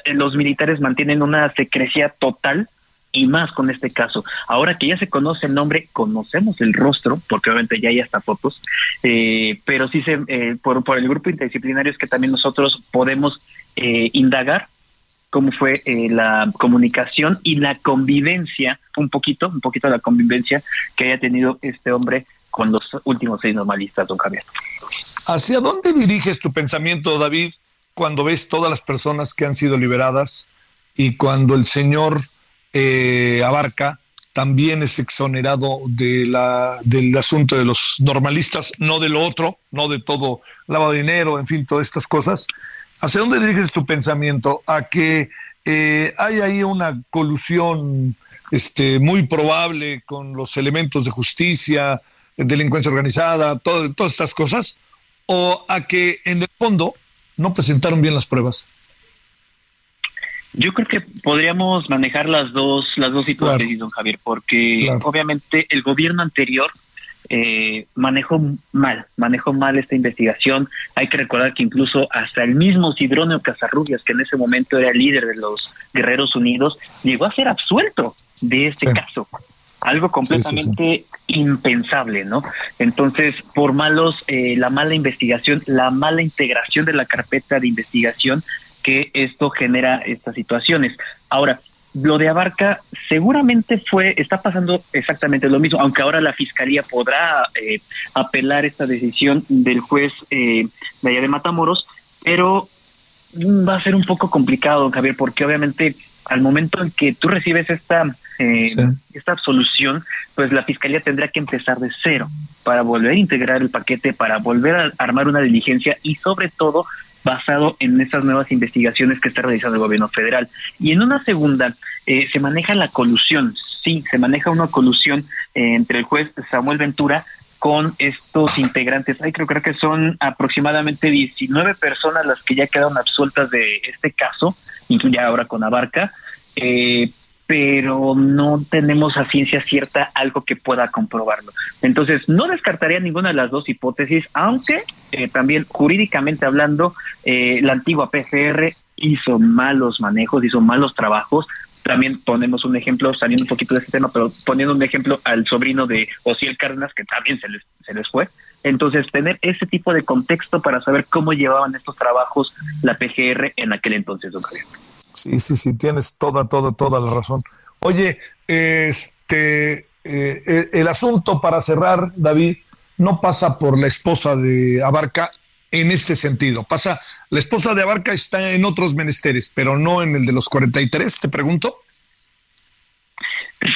[SPEAKER 7] los militares mantienen una secrecía total y más con este caso. Ahora que ya se conoce el nombre, conocemos el rostro, porque obviamente ya hay hasta fotos, eh, pero sí se, eh, por, por el grupo interdisciplinario es que también nosotros podemos eh, indagar cómo fue eh, la comunicación y la convivencia, un poquito, un poquito la convivencia que haya tenido este hombre con los últimos seis normalistas, don Javier.
[SPEAKER 2] ¿Hacia dónde diriges tu pensamiento, David, cuando ves todas las personas que han sido liberadas y cuando el señor eh, Abarca también es exonerado de la, del asunto de los normalistas, no de lo otro, no de todo lavado de dinero, en fin, todas estas cosas. ¿Hacia dónde diriges tu pensamiento? ¿A que eh, hay ahí una colusión este, muy probable con los elementos de justicia, delincuencia organizada, todas estas cosas? ¿O a que en el fondo no presentaron bien las pruebas?
[SPEAKER 7] Yo creo que podríamos manejar las dos, las dos hipótesis, don Javier, porque obviamente el gobierno anterior eh, manejó mal, manejó mal esta investigación. Hay que recordar que incluso hasta el mismo Sidronio Casarrubias, que en ese momento era líder de los Guerreros Unidos, llegó a ser absuelto de este caso. Algo completamente impensable, ¿no? Entonces, por malos, eh, la mala investigación, la mala integración de la carpeta de investigación, que esto genera estas situaciones. Ahora, lo de Abarca seguramente fue, está pasando exactamente lo mismo, aunque ahora la fiscalía podrá eh, apelar esta decisión del juez eh, de allá de Matamoros, pero va a ser un poco complicado, Javier, porque obviamente al momento en que tú recibes esta eh, esta absolución, pues la fiscalía tendrá que empezar de cero para volver a integrar el paquete, para volver a armar una diligencia y sobre todo basado en estas nuevas investigaciones que está realizando el gobierno federal. Y en una segunda, eh, se maneja la colusión, sí, se maneja una colusión eh, entre el juez Samuel Ventura con estos integrantes. Ay, creo, creo que son aproximadamente 19 personas las que ya quedaron absueltas de este caso, incluye ahora con Abarca, eh, pero no tenemos a ciencia cierta algo que pueda comprobarlo. Entonces, no descartaría ninguna de las dos hipótesis, aunque eh, también jurídicamente hablando, eh, la antigua PGR hizo malos manejos, hizo malos trabajos. También ponemos un ejemplo, saliendo un poquito de este tema, pero poniendo un ejemplo al sobrino de Osiel Cárdenas, que también se les, se les fue. Entonces, tener ese tipo de contexto para saber cómo llevaban estos trabajos la PGR en aquel entonces, don Javier.
[SPEAKER 2] Sí, sí, sí, tienes toda, toda, toda la razón. Oye, este, eh, el asunto para cerrar, David, no pasa por la esposa de Abarca en este sentido. Pasa, la esposa de Abarca está en otros menesteres, pero no en el de los 43, te pregunto.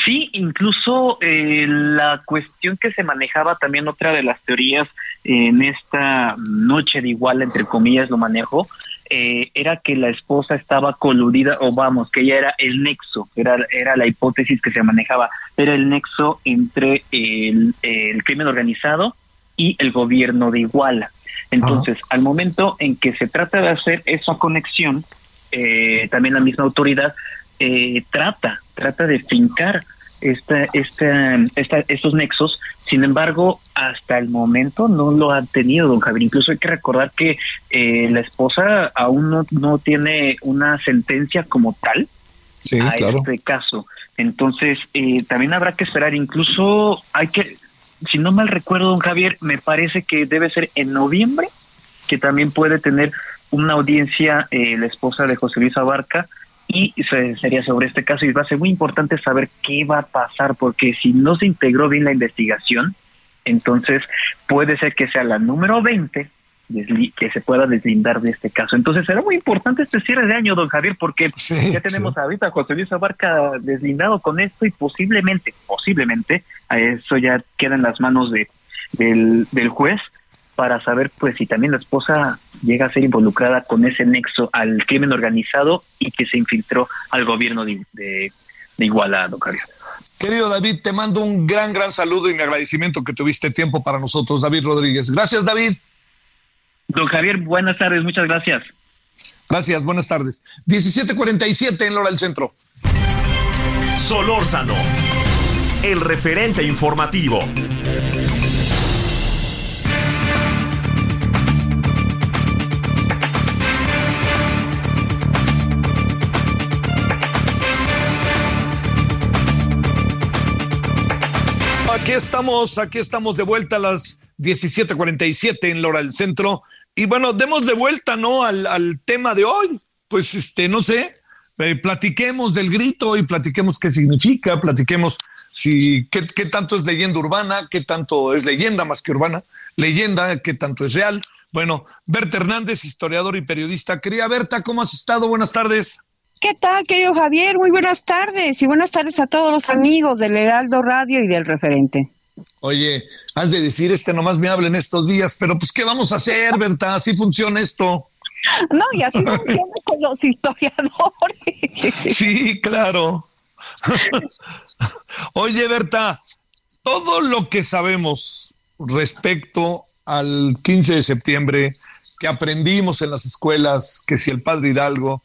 [SPEAKER 7] Sí, incluso eh, la cuestión que se manejaba también otra de las teorías en esta noche de igual, entre comillas, lo manejo, eh, era que la esposa estaba coludida, o vamos, que ella era el nexo, era, era la hipótesis que se manejaba, era el nexo entre el, crimen organizado y el gobierno de Iguala. Entonces, al momento en que se trata de hacer esa conexión, eh, también la misma autoridad eh, trata, trata de fincar esta, esta, esta, estos nexos. Sin embargo, hasta el momento no lo han tenido, don Javier. Incluso hay que recordar que eh, la esposa aún no, no tiene una sentencia como tal a este caso. Entonces, eh, también habrá que esperar. Incluso hay que, si no mal recuerdo, don Javier, me parece que debe ser en noviembre, que también puede tener una audiencia eh, la esposa de José Luis Abarca y sería sobre este caso y va a ser muy importante saber qué va a pasar porque si no se integró bien la investigación, entonces puede ser que sea la número 20 que se pueda deslindar de este caso. Entonces será muy importante este cierre de año, don Javier, porque ya tenemos ahorita a José Luis Abarca deslindado con esto y posiblemente, posiblemente, a eso ya queda en las manos de, del, del juez para saber pues si también la esposa llega a ser involucrada con ese nexo al crimen organizado y que se infiltró al gobierno de, de, Iguala, don
[SPEAKER 2] Querido David, te mando un gran, gran saludo y mi agradecimiento que tuviste tiempo para nosotros, David Rodríguez. Gracias, David.
[SPEAKER 7] Don Javier, buenas tardes, muchas gracias.
[SPEAKER 2] Gracias, buenas tardes. 17:47 en Lora del Centro.
[SPEAKER 3] Solórzano, el referente informativo.
[SPEAKER 2] Aquí estamos, aquí estamos de vuelta a las 17:47 en Lora del Centro. Y bueno, demos de vuelta, ¿no? Al, tema de hoy. Pues, este, no sé, eh, platiquemos del grito y platiquemos qué significa, platiquemos si qué, qué, tanto es leyenda urbana, qué tanto es leyenda más que urbana, leyenda, qué tanto es real. Bueno, Berta Hernández, historiador y periodista. Quería Berta, ¿cómo has estado? Buenas tardes.
[SPEAKER 8] ¿Qué tal, querido Javier? Muy buenas tardes y buenas tardes a todos los amigos del Heraldo Radio y del referente.
[SPEAKER 2] Oye, has de decir, este nomás me habla en estos días, pero pues, ¿qué vamos a hacer, Berta? Así funciona esto.
[SPEAKER 8] No, y así funciona con los historiadores.
[SPEAKER 2] Sí, claro. Oye, Berta, todo lo que sabemos respecto al 15 de septiembre, que aprendimos en las escuelas, que si el padre Hidalgo,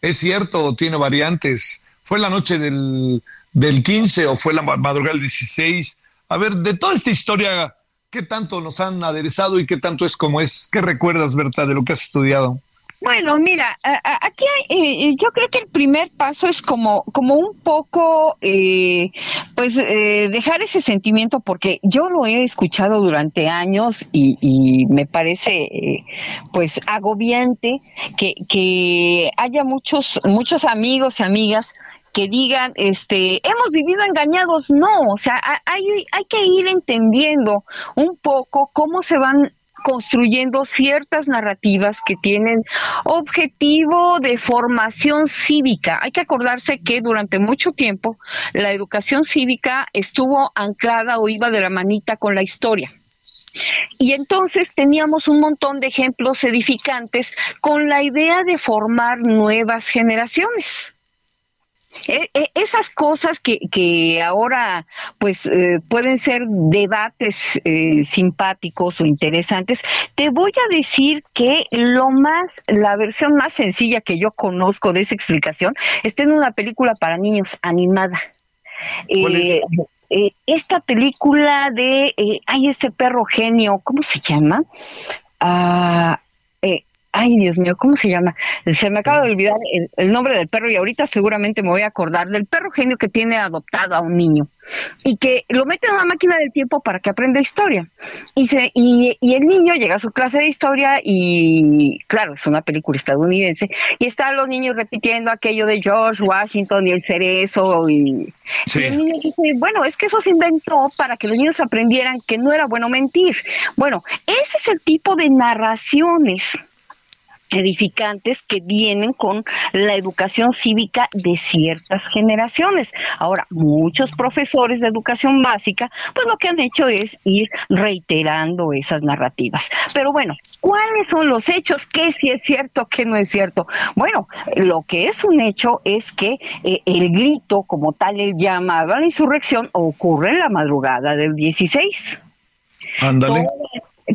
[SPEAKER 2] es cierto, tiene variantes. ¿Fue la noche del, del 15 o fue la madrugada del 16? A ver, de toda esta historia, ¿qué tanto nos han aderezado y qué tanto es como es? ¿Qué recuerdas, Berta, de lo que has estudiado?
[SPEAKER 8] Bueno, mira, aquí eh, eh, yo creo que el primer paso es como, como un poco, eh, pues, dejar ese sentimiento, porque yo lo he escuchado durante años y, me parece, pues, agobiante que, que haya muchos, muchos amigos y amigas que digan, este, hemos vivido engañados, no, o sea, hay, hay que ir entendiendo un poco cómo se van construyendo ciertas narrativas que tienen objetivo de formación cívica. Hay que acordarse que durante mucho tiempo la educación cívica estuvo anclada o iba de la manita con la historia. Y entonces teníamos un montón de ejemplos edificantes con la idea de formar nuevas generaciones. E, e, esas cosas que, que ahora pues eh, pueden ser debates eh, simpáticos o interesantes, te voy a decir que lo más, la versión más sencilla que yo conozco de esa explicación está en una película para niños animada. Eh, esta película de, ay, este perro genio, ¿cómo se llama? Ah, ay Dios mío, ¿cómo se llama? Se me acaba de olvidar el, nombre del perro y ahorita seguramente me voy a acordar del perro genio que tiene adoptado a un niño y que lo mete en una máquina del tiempo para que aprenda historia. Y, se, y, y el niño llega a su clase de historia y, claro, es una película estadounidense, y están los niños repitiendo aquello de George Washington y el cerezo y, y el niño dice, bueno, es que eso se inventó para que los niños aprendieran que no era bueno mentir. Bueno, ese es el tipo de narraciones edificantes que vienen con la educación cívica de ciertas generaciones. Ahora, muchos profesores de educación básica, pues lo que han hecho es ir reiterando esas narrativas. Pero bueno, ¿cuáles son los hechos? ¿Qué si es cierto, qué no es cierto? Bueno, lo que es un hecho es que eh, el grito, como tal el llamado a la insurrección, ocurre en la madrugada del 16.
[SPEAKER 2] Ándale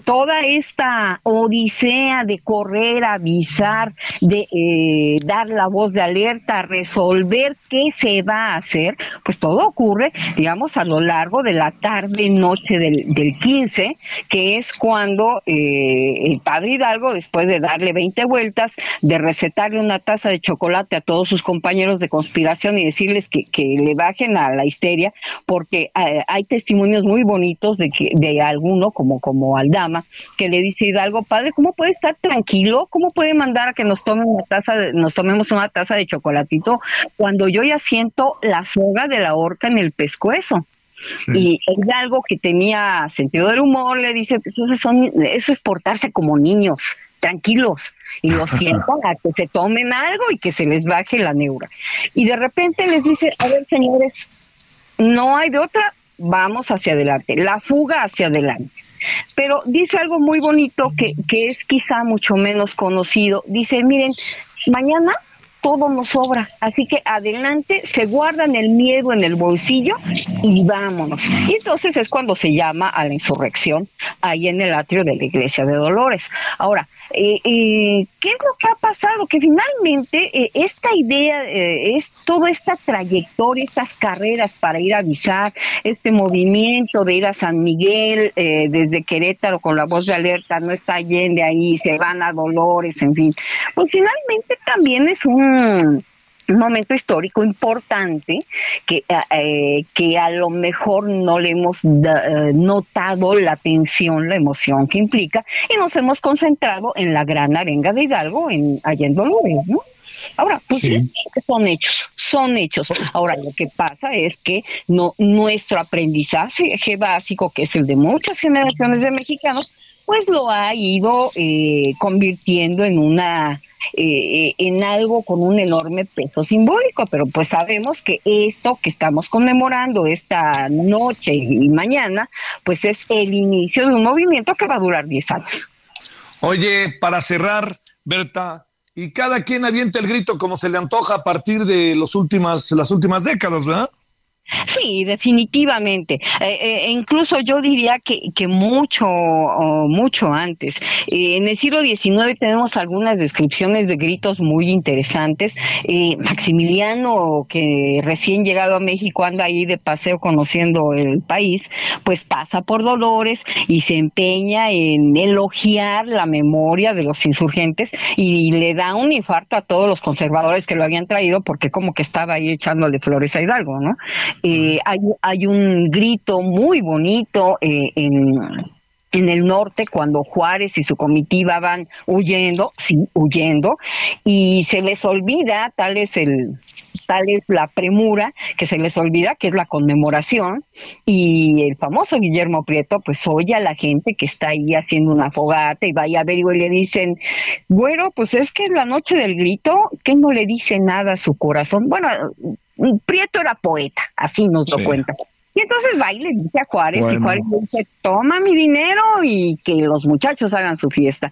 [SPEAKER 8] toda esta odisea de correr, avisar, de eh, dar la voz de alerta, resolver qué se va a hacer, pues todo ocurre, digamos, a lo largo de la tarde, noche del, del 15, que es cuando eh, el padre Hidalgo, después de darle 20 vueltas, de recetarle una taza de chocolate a todos sus compañeros de conspiración y decirles que, le bajen a la histeria, porque eh, hay testimonios muy bonitos de que de alguno, como, como Aldama, que le dice Hidalgo, padre, ¿cómo puede estar tranquilo? ¿Cómo puede mandar a que nos tomen una taza de, nos tomemos una taza de chocolatito cuando yo ya siento la soga de la horca en el pescuezo? Y Hidalgo, que tenía sentido del humor, le dice, pues eso, son, eso es portarse como niños, tranquilos, y lo sientan a que se tomen algo y que se les baje la neura. Y de repente les dice, a ver, señores, no hay de otra, vamos hacia adelante, la fuga hacia adelante. Pero dice algo muy bonito que, que es quizá mucho menos conocido. Dice, miren, mañana todo nos sobra. Así que adelante, se guardan el miedo en el bolsillo y vámonos. Y entonces es cuando se llama a la insurrección ahí en el atrio de la iglesia de Dolores. Ahora, eh, eh, ¿qué es lo que ha pasado? Que finalmente eh, esta idea, es toda esta trayectoria, estas carreras para ir a avisar, este movimiento de ir a San Miguel desde Querétaro con la voz de alerta, no está de ahí, se van a Dolores, en fin, pues finalmente también es un un momento histórico importante que, eh, eh, que a lo mejor no le hemos eh, notado la tensión, la emoción que implica y nos hemos concentrado en la gran arenga de Hidalgo en, allá en Dolores, ¿no? Ahora, pues son hechos, son hechos. Ahora, lo que pasa es que no, nuestro aprendizaje básico, que es el de muchas generaciones de mexicanos, pues lo ha ido eh, convirtiendo en una eh, en algo con un enorme peso simbólico, pero pues sabemos que esto que estamos conmemorando esta noche y mañana, pues es el inicio de un movimiento que va a durar 10 años.
[SPEAKER 2] Oye, para cerrar, Berta, y cada quien avienta el grito como se le antoja a partir de los últimas, las últimas décadas, ¿verdad?
[SPEAKER 8] Sí, definitivamente. Eh, eh, incluso yo diría que, que mucho, mucho antes. Eh, en el siglo XIX tenemos algunas descripciones de gritos muy interesantes. Maximiliano, que recién llegado a México anda ahí de paseo conociendo el país, pues pasa por Dolores y se empeña en elogiar la memoria de los insurgentes y le da un infarto a todos los conservadores que lo habían traído porque como que estaba ahí echándole flores a Hidalgo, ¿no? Eh, hay, hay, un grito muy bonito eh, en, en el norte cuando Juárez y su comitiva van huyendo, sí, huyendo, y se les olvida, tal es el tal es la premura que se les olvida que es la conmemoración y el famoso Guillermo Prieto pues oye a la gente que está ahí haciendo una fogata y vaya a ver y le dicen, bueno, pues es que es la noche del grito, que no le dice nada a su corazón. Bueno, Prieto era poeta, así nos lo cuenta. Y entonces va y le dice a Juárez, y Juárez le dice, toma mi dinero y que los muchachos hagan su fiesta.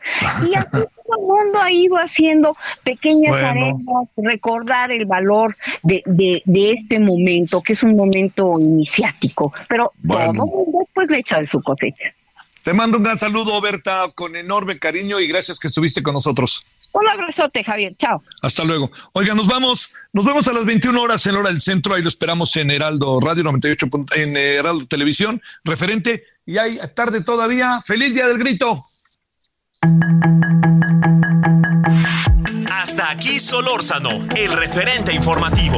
[SPEAKER 8] Y así todo el mundo ha ido haciendo pequeñas arenas, recordar el valor de, de, este momento, que es un momento iniciático, pero todo el mundo pues le echa de su cosecha.
[SPEAKER 2] Te mando un gran saludo, Berta, con enorme cariño y gracias que estuviste con nosotros.
[SPEAKER 8] Un abrazote, Javier. Chao.
[SPEAKER 2] Hasta luego. Oiga, nos vamos. Nos vemos a las 21 horas en hora del centro. Ahí lo esperamos en Heraldo Radio 98, en Heraldo Televisión, referente. Y hay tarde todavía. ¡Feliz Día del Grito!
[SPEAKER 3] Hasta aquí Solórzano, el referente informativo.